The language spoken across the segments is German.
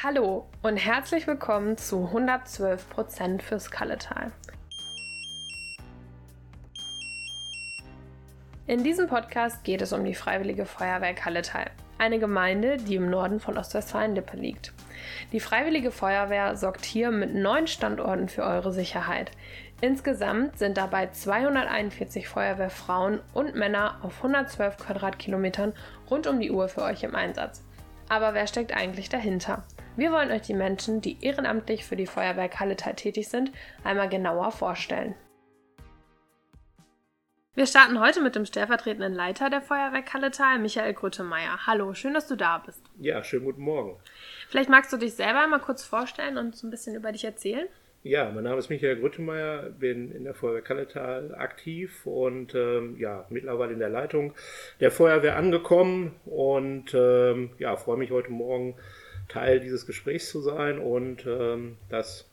Hallo und herzlich willkommen zu 112% fürs Kalletal. In diesem Podcast geht es um die Freiwillige Feuerwehr Kalletal, eine Gemeinde, die im Norden von Ostwestfalen-Lippe liegt. Die Freiwillige Feuerwehr sorgt hier mit neun Standorten für eure Sicherheit. Insgesamt sind dabei 241 Feuerwehrfrauen und Männer auf 112 Quadratkilometern rund um die Uhr für euch im Einsatz. Aber wer steckt eigentlich dahinter? Wir wollen euch die Menschen, die ehrenamtlich für die Feuerwehr Kalletal tätig sind, einmal genauer vorstellen. Wir starten heute mit dem stellvertretenden Leiter der Feuerwehr Kalletal, Michael Grüttemeier. Hallo, schön, dass du da bist. Ja, schönen guten Morgen. Vielleicht magst du dich selber einmal kurz vorstellen und so ein bisschen über dich erzählen? Ja, mein Name ist Michael Grüttemeier, bin in der Feuerwehr Kalletal aktiv und ähm, ja, mittlerweile in der Leitung der Feuerwehr angekommen und ähm, ja, freue mich heute Morgen Teil dieses Gesprächs zu sein und ähm, das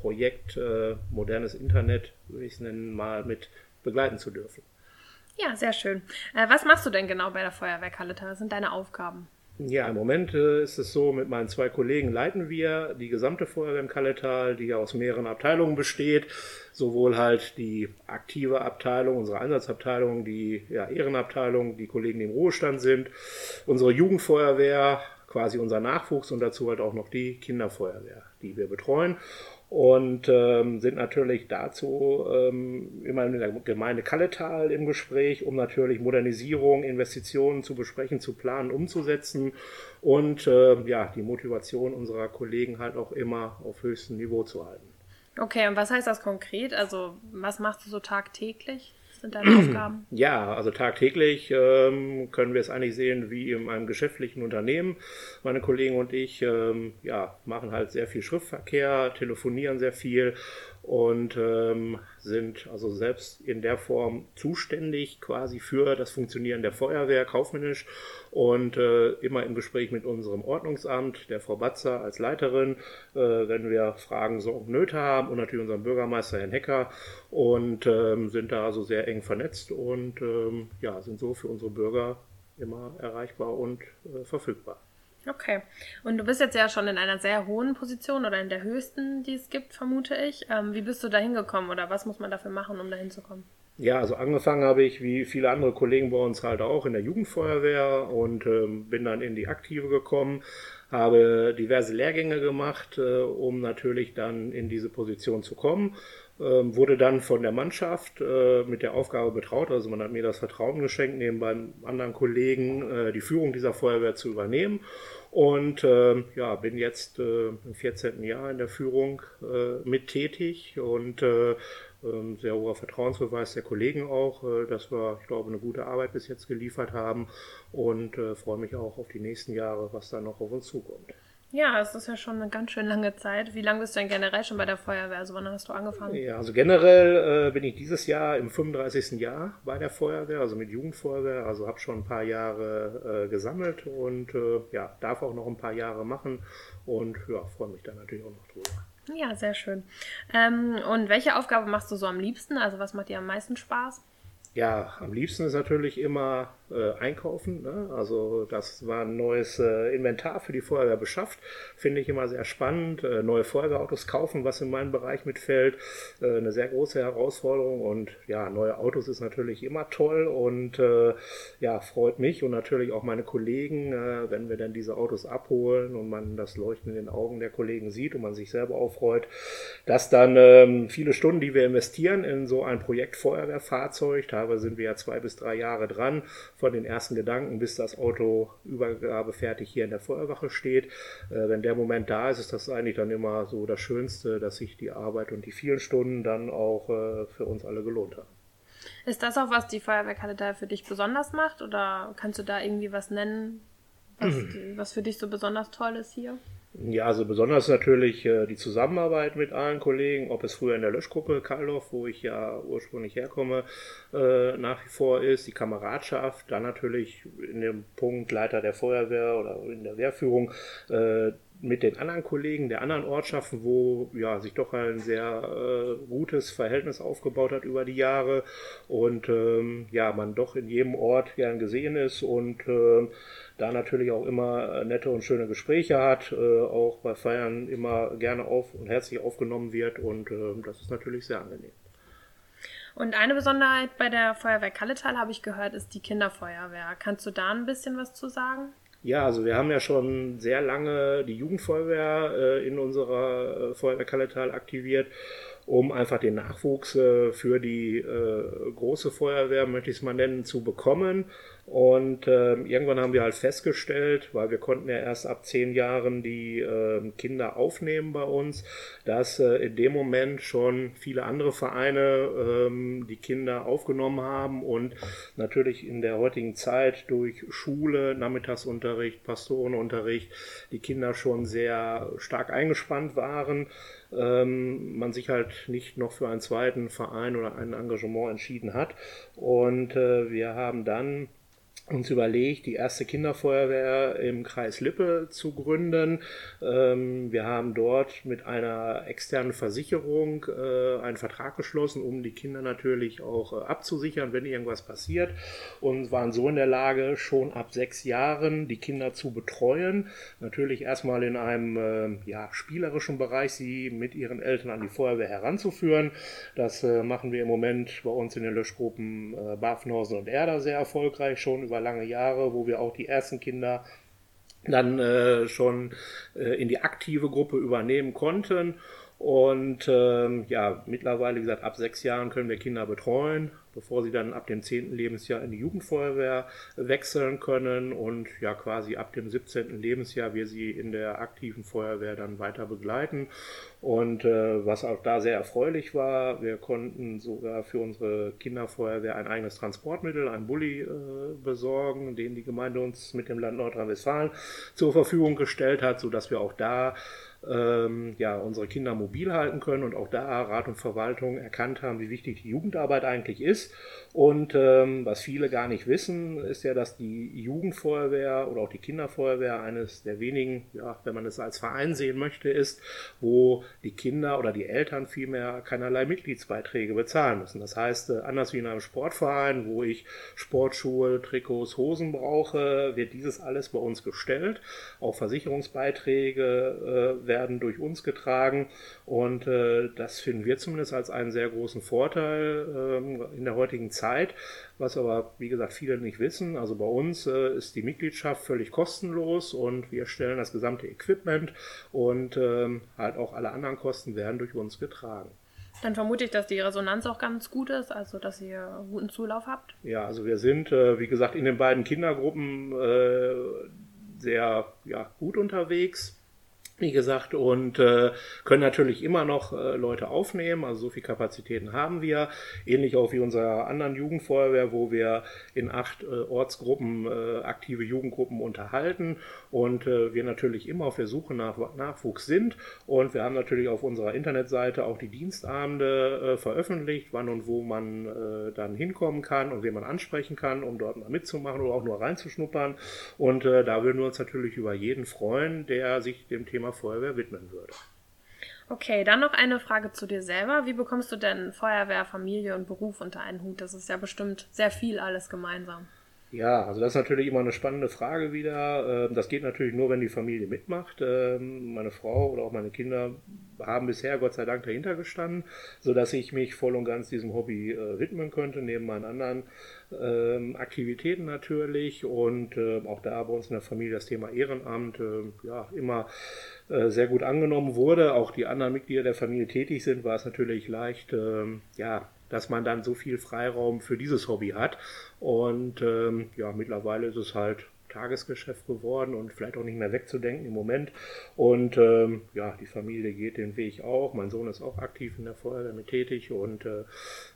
Projekt äh, Modernes Internet, würde ich es nennen, mal mit begleiten zu dürfen. Ja, sehr schön. Äh, was machst du denn genau bei der Feuerwehr Kalletal? Was sind deine Aufgaben? Ja, im Moment äh, ist es so, mit meinen zwei Kollegen leiten wir die gesamte Feuerwehr im Kalletal, die aus mehreren Abteilungen besteht. Sowohl halt die aktive Abteilung, unsere Einsatzabteilung, die ja, Ehrenabteilung, die Kollegen, die im Ruhestand sind, unsere Jugendfeuerwehr, quasi unser Nachwuchs und dazu halt auch noch die Kinderfeuerwehr, die wir betreuen und ähm, sind natürlich dazu ähm, immer in der Gemeinde Kalletal im Gespräch, um natürlich Modernisierung, Investitionen zu besprechen, zu planen, umzusetzen und äh, ja, die Motivation unserer Kollegen halt auch immer auf höchstem Niveau zu halten. Okay, und was heißt das konkret? Also, was machst du so tagtäglich? Sind deine Aufgaben? Ja, also tagtäglich ähm, können wir es eigentlich sehen wie in einem geschäftlichen Unternehmen. Meine Kollegen und ich ähm, ja, machen halt sehr viel Schriftverkehr, telefonieren sehr viel und ähm, sind also selbst in der Form zuständig quasi für das Funktionieren der Feuerwehr kaufmännisch und äh, immer im Gespräch mit unserem Ordnungsamt, der Frau Batzer als Leiterin, äh, wenn wir Fragen, Sorgen, Nöte haben und natürlich unserem Bürgermeister Herrn Hecker und ähm, sind da also sehr eng vernetzt und ähm, ja, sind so für unsere Bürger immer erreichbar und äh, verfügbar. Okay. Und du bist jetzt ja schon in einer sehr hohen Position oder in der höchsten, die es gibt, vermute ich. Ähm, wie bist du da hingekommen oder was muss man dafür machen, um da hinzukommen? Ja, also angefangen habe ich, wie viele andere Kollegen bei uns halt auch, in der Jugendfeuerwehr und ähm, bin dann in die Aktive gekommen, habe diverse Lehrgänge gemacht, äh, um natürlich dann in diese Position zu kommen. Ähm, wurde dann von der Mannschaft äh, mit der Aufgabe betraut, also man hat mir das Vertrauen geschenkt, neben beim anderen Kollegen äh, die Führung dieser Feuerwehr zu übernehmen. Und äh, ja, bin jetzt äh, im 14. Jahr in der Führung äh, mit tätig und äh, sehr hoher Vertrauensbeweis der Kollegen auch, äh, dass wir, ich glaube, eine gute Arbeit bis jetzt geliefert haben und äh, freue mich auch auf die nächsten Jahre, was da noch auf uns zukommt. Ja, es ist ja schon eine ganz schön lange Zeit. Wie lange bist du denn generell schon bei der Feuerwehr? Also wann hast du angefangen? Ja, also generell äh, bin ich dieses Jahr im 35. Jahr bei der Feuerwehr, also mit Jugendfeuerwehr. Also habe schon ein paar Jahre äh, gesammelt und äh, ja, darf auch noch ein paar Jahre machen und ja, freue mich da natürlich auch noch drüber. Ja, sehr schön. Ähm, und welche Aufgabe machst du so am liebsten? Also was macht dir am meisten Spaß? Ja, am liebsten ist natürlich immer äh, einkaufen. Ne? Also das war ein neues äh, Inventar für die Feuerwehr beschafft. Finde ich immer sehr spannend. Äh, neue Feuerwehrautos kaufen, was in meinen Bereich mitfällt. Äh, eine sehr große Herausforderung. Und ja, neue Autos ist natürlich immer toll und äh, ja, freut mich und natürlich auch meine Kollegen, äh, wenn wir dann diese Autos abholen und man das Leuchten in den Augen der Kollegen sieht und man sich selber auch freut, dass dann ähm, viele Stunden, die wir investieren in so ein Projekt Feuerwehrfahrzeug, teilweise sind wir ja zwei bis drei Jahre dran, von den ersten Gedanken, bis das Auto übergabefertig hier in der Feuerwache steht. Äh, wenn der Moment da ist, ist das eigentlich dann immer so das Schönste, dass sich die Arbeit und die vielen Stunden dann auch äh, für uns alle gelohnt haben. Ist das auch, was die Feuerwehrkarte da für dich besonders macht? Oder kannst du da irgendwie was nennen, was, was für dich so besonders toll ist hier? Ja, also besonders natürlich äh, die Zusammenarbeit mit allen Kollegen, ob es früher in der Löschgruppe Karlhoff, wo ich ja ursprünglich herkomme, äh, nach wie vor ist, die Kameradschaft, dann natürlich in dem Punkt Leiter der Feuerwehr oder in der Wehrführung, äh, mit den anderen Kollegen der anderen Ortschaften, wo ja, sich doch ein sehr äh, gutes Verhältnis aufgebaut hat über die Jahre und ähm, ja, man doch in jedem Ort gern gesehen ist und äh, da natürlich auch immer nette und schöne Gespräche hat, äh, auch bei Feiern immer gerne auf und herzlich aufgenommen wird und äh, das ist natürlich sehr angenehm. Und eine Besonderheit bei der Feuerwehr Kalletal, habe ich gehört, ist die Kinderfeuerwehr. Kannst du da ein bisschen was zu sagen? Ja, also wir haben ja schon sehr lange die Jugendfeuerwehr äh, in unserer äh, Feuerwehr Kalletal aktiviert, um einfach den Nachwuchs äh, für die äh, große Feuerwehr, möchte ich es mal nennen, zu bekommen. Und äh, irgendwann haben wir halt festgestellt, weil wir konnten ja erst ab zehn Jahren die äh, Kinder aufnehmen bei uns, dass äh, in dem Moment schon viele andere Vereine ähm, die Kinder aufgenommen haben und natürlich in der heutigen Zeit durch Schule, Nachmittagsunterricht, Pastorenunterricht die Kinder schon sehr stark eingespannt waren. Ähm, man sich halt nicht noch für einen zweiten Verein oder ein Engagement entschieden hat. Und äh, wir haben dann uns überlegt, die erste Kinderfeuerwehr im Kreis Lippe zu gründen. Ähm, wir haben dort mit einer externen Versicherung äh, einen Vertrag geschlossen, um die Kinder natürlich auch äh, abzusichern, wenn irgendwas passiert und waren so in der Lage, schon ab sechs Jahren die Kinder zu betreuen. Natürlich erstmal in einem äh, ja, spielerischen Bereich, sie mit ihren Eltern an die Feuerwehr heranzuführen. Das machen wir im Moment bei uns in den Löschgruppen Bafenhausen und Erder sehr erfolgreich schon über lange Jahre, wo wir auch die ersten Kinder dann äh, schon äh, in die aktive Gruppe übernehmen konnten. Und ähm, ja, mittlerweile, wie gesagt, ab sechs Jahren können wir Kinder betreuen bevor sie dann ab dem 10. Lebensjahr in die Jugendfeuerwehr wechseln können und ja quasi ab dem 17. Lebensjahr wir sie in der aktiven Feuerwehr dann weiter begleiten. Und äh, was auch da sehr erfreulich war, wir konnten sogar für unsere Kinderfeuerwehr ein eigenes Transportmittel, ein Bulli äh, besorgen, den die Gemeinde uns mit dem Land Nordrhein-Westfalen zur Verfügung gestellt hat, sodass wir auch da ähm, ja, unsere Kinder mobil halten können und auch da Rat und Verwaltung erkannt haben, wie wichtig die Jugendarbeit eigentlich ist. Und ähm, was viele gar nicht wissen, ist ja, dass die Jugendfeuerwehr oder auch die Kinderfeuerwehr eines der wenigen, ja, wenn man es als Verein sehen möchte, ist, wo die Kinder oder die Eltern vielmehr keinerlei Mitgliedsbeiträge bezahlen müssen. Das heißt, äh, anders wie in einem Sportverein, wo ich Sportschuhe, Trikots, Hosen brauche, wird dieses alles bei uns gestellt. Auch Versicherungsbeiträge äh, werden durch uns getragen und äh, das finden wir zumindest als einen sehr großen Vorteil ähm, in der heutigen Zeit, was aber, wie gesagt, viele nicht wissen. Also bei uns äh, ist die Mitgliedschaft völlig kostenlos und wir stellen das gesamte Equipment und ähm, halt auch alle anderen Kosten werden durch uns getragen. Dann vermute ich, dass die Resonanz auch ganz gut ist, also dass ihr guten Zulauf habt. Ja, also wir sind, äh, wie gesagt, in den beiden Kindergruppen äh, sehr ja, gut unterwegs wie gesagt, und äh, können natürlich immer noch äh, Leute aufnehmen. Also so viel Kapazitäten haben wir. Ähnlich auch wie unserer anderen Jugendfeuerwehr, wo wir in acht äh, Ortsgruppen äh, aktive Jugendgruppen unterhalten und äh, wir natürlich immer auf der Suche nach Nachwuchs sind. Und wir haben natürlich auf unserer Internetseite auch die Dienstabende äh, veröffentlicht, wann und wo man äh, dann hinkommen kann und wen man ansprechen kann, um dort mal mitzumachen oder auch nur reinzuschnuppern. Und äh, da würden wir uns natürlich über jeden freuen, der sich dem Thema Feuerwehr widmen würde. Okay, dann noch eine Frage zu dir selber. Wie bekommst du denn Feuerwehr, Familie und Beruf unter einen Hut? Das ist ja bestimmt sehr viel alles gemeinsam. Ja, also das ist natürlich immer eine spannende Frage wieder. Ähm, das geht natürlich nur, wenn die Familie mitmacht. Ähm, meine Frau oder auch meine Kinder haben bisher Gott sei Dank dahinter gestanden, sodass ich mich voll und ganz diesem Hobby äh, widmen könnte, neben meinen anderen ähm, Aktivitäten natürlich. Und auch da bei uns in der Familie das Thema Ehrenamt ja immer äh, sehr gut angenommen wurde. Auch die anderen Mitglieder der Familie tätig sind, war es natürlich leicht, ja, dass man dann so viel Freiraum für dieses Hobby hat. Und ähm, ja, mittlerweile ist es halt Tagesgeschäft geworden und vielleicht auch nicht mehr wegzudenken im Moment. Und ähm, ja, die Familie geht den Weg auch. Mein Sohn ist auch aktiv in der Feuerwehr mit tätig und äh,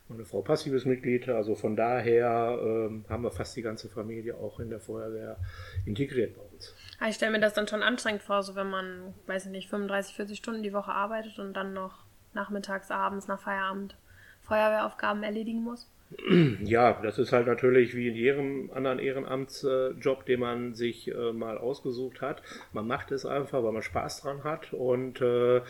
meine Frau passives Mitglied. Also von daher ähm, haben wir fast die ganze Familie auch in der Feuerwehr integriert bei uns. Ah, ich stelle mir das dann schon anstrengend vor, so wenn man, weiß ich nicht, 35, 40 Stunden die Woche arbeitet und dann noch nachmittags, abends nach Feierabend Feuerwehraufgaben erledigen muss? Ja, das ist halt natürlich wie in jedem anderen Ehrenamtsjob, den man sich äh, mal ausgesucht hat. Man macht es einfach, weil man Spaß dran hat und äh,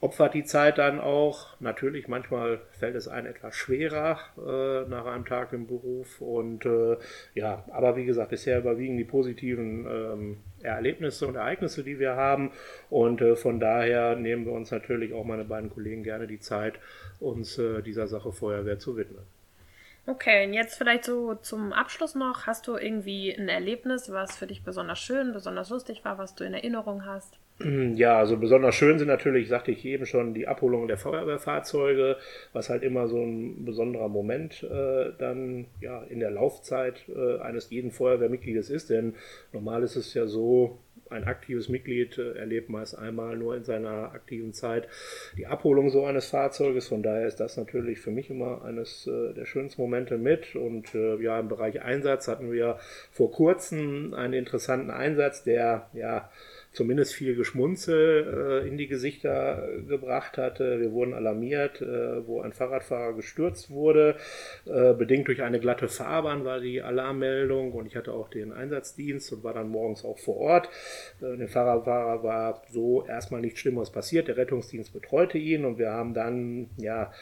opfert die Zeit dann auch. Natürlich, manchmal fällt es einem etwas schwerer äh, nach einem Tag im Beruf. Und äh, ja, aber wie gesagt, bisher überwiegen die positiven ähm, Erlebnisse und Ereignisse, die wir haben. Und äh, von daher nehmen wir uns natürlich auch meine beiden Kollegen gerne die Zeit, uns äh, dieser Sache Feuerwehr zu widmen. Okay, und jetzt vielleicht so zum Abschluss noch. Hast du irgendwie ein Erlebnis, was für dich besonders schön, besonders lustig war, was du in Erinnerung hast? Ja, also besonders schön sind natürlich, sagte ich eben schon, die Abholung der Feuerwehrfahrzeuge, was halt immer so ein besonderer Moment äh, dann ja in der Laufzeit äh, eines jeden Feuerwehrmitgliedes ist. Denn normal ist es ja so, ein aktives Mitglied äh, erlebt meist einmal nur in seiner aktiven Zeit die Abholung so eines Fahrzeuges. Von daher ist das natürlich für mich immer eines äh, der schönsten Momente mit. Und äh, ja, im Bereich Einsatz hatten wir vor kurzem einen interessanten Einsatz, der ja zumindest viel Geschmunzel äh, in die Gesichter gebracht hatte. Wir wurden alarmiert, äh, wo ein Fahrradfahrer gestürzt wurde. Äh, bedingt durch eine glatte Fahrbahn war die Alarmmeldung und ich hatte auch den Einsatzdienst und war dann morgens auch vor Ort. Äh, dem Fahrradfahrer war so erstmal nichts Schlimmeres passiert. Der Rettungsdienst betreute ihn und wir haben dann ja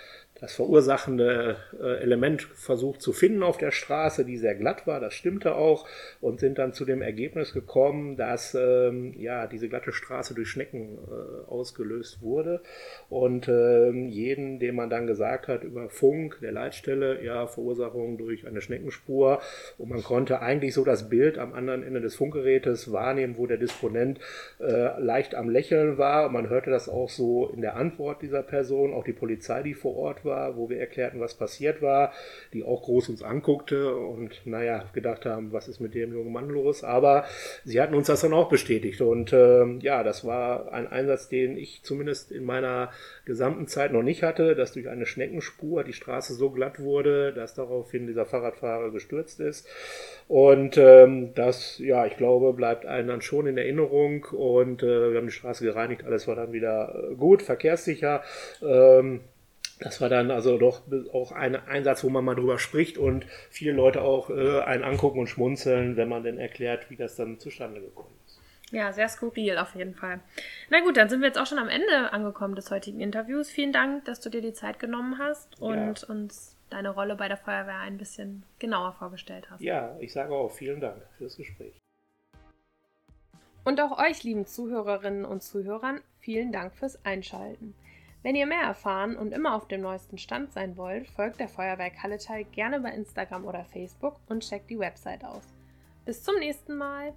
das verursachende äh, Element versucht zu finden auf der Straße, die sehr glatt war, das stimmte auch, und sind dann zu dem Ergebnis gekommen, dass ähm, ja diese glatte Straße durch Schnecken äh, ausgelöst wurde. Und ähm, jeden, dem man dann gesagt hat über Funk, der Leitstelle, ja, Verursachung durch eine Schneckenspur, und man konnte eigentlich so das Bild am anderen Ende des Funkgerätes wahrnehmen, wo der Disponent äh, leicht am Lächeln war. Und man hörte das auch so in der Antwort dieser Person, auch die Polizei, die vor Ort war war, wo wir erklärten, was passiert war, die auch groß uns anguckte und naja, gedacht haben, was ist mit dem jungen Mann los? Aber sie hatten uns das dann auch bestätigt und äh, ja, das war ein Einsatz, den ich zumindest in meiner gesamten Zeit noch nicht hatte, dass durch eine Schneckenspur die Straße so glatt wurde, dass daraufhin dieser Fahrradfahrer gestürzt ist. Und ähm, das, ja, ich glaube, bleibt einem dann schon in Erinnerung. Und äh, wir haben die Straße gereinigt, alles war dann wieder äh, gut, verkehrssicher. Ähm, das war dann also doch auch ein Einsatz, wo man mal drüber spricht und viele Leute auch äh, einen angucken und schmunzeln, wenn man denn erklärt, wie das dann zustande gekommen ist. Ja, sehr skurril auf jeden Fall. Na gut, dann sind wir jetzt auch schon am Ende angekommen des heutigen Interviews. Vielen Dank, dass du dir die Zeit genommen hast und ja. uns deine Rolle bei der Feuerwehr ein bisschen genauer vorgestellt hast. Ja, ich sage auch vielen Dank fürs Gespräch. Und auch euch, lieben Zuhörerinnen und Zuhörern, vielen Dank fürs Einschalten. Wenn ihr mehr erfahren und immer auf dem neuesten Stand sein wollt, folgt der Feuerwerk Halletal gerne bei Instagram oder Facebook und checkt die Website aus. Bis zum nächsten Mal!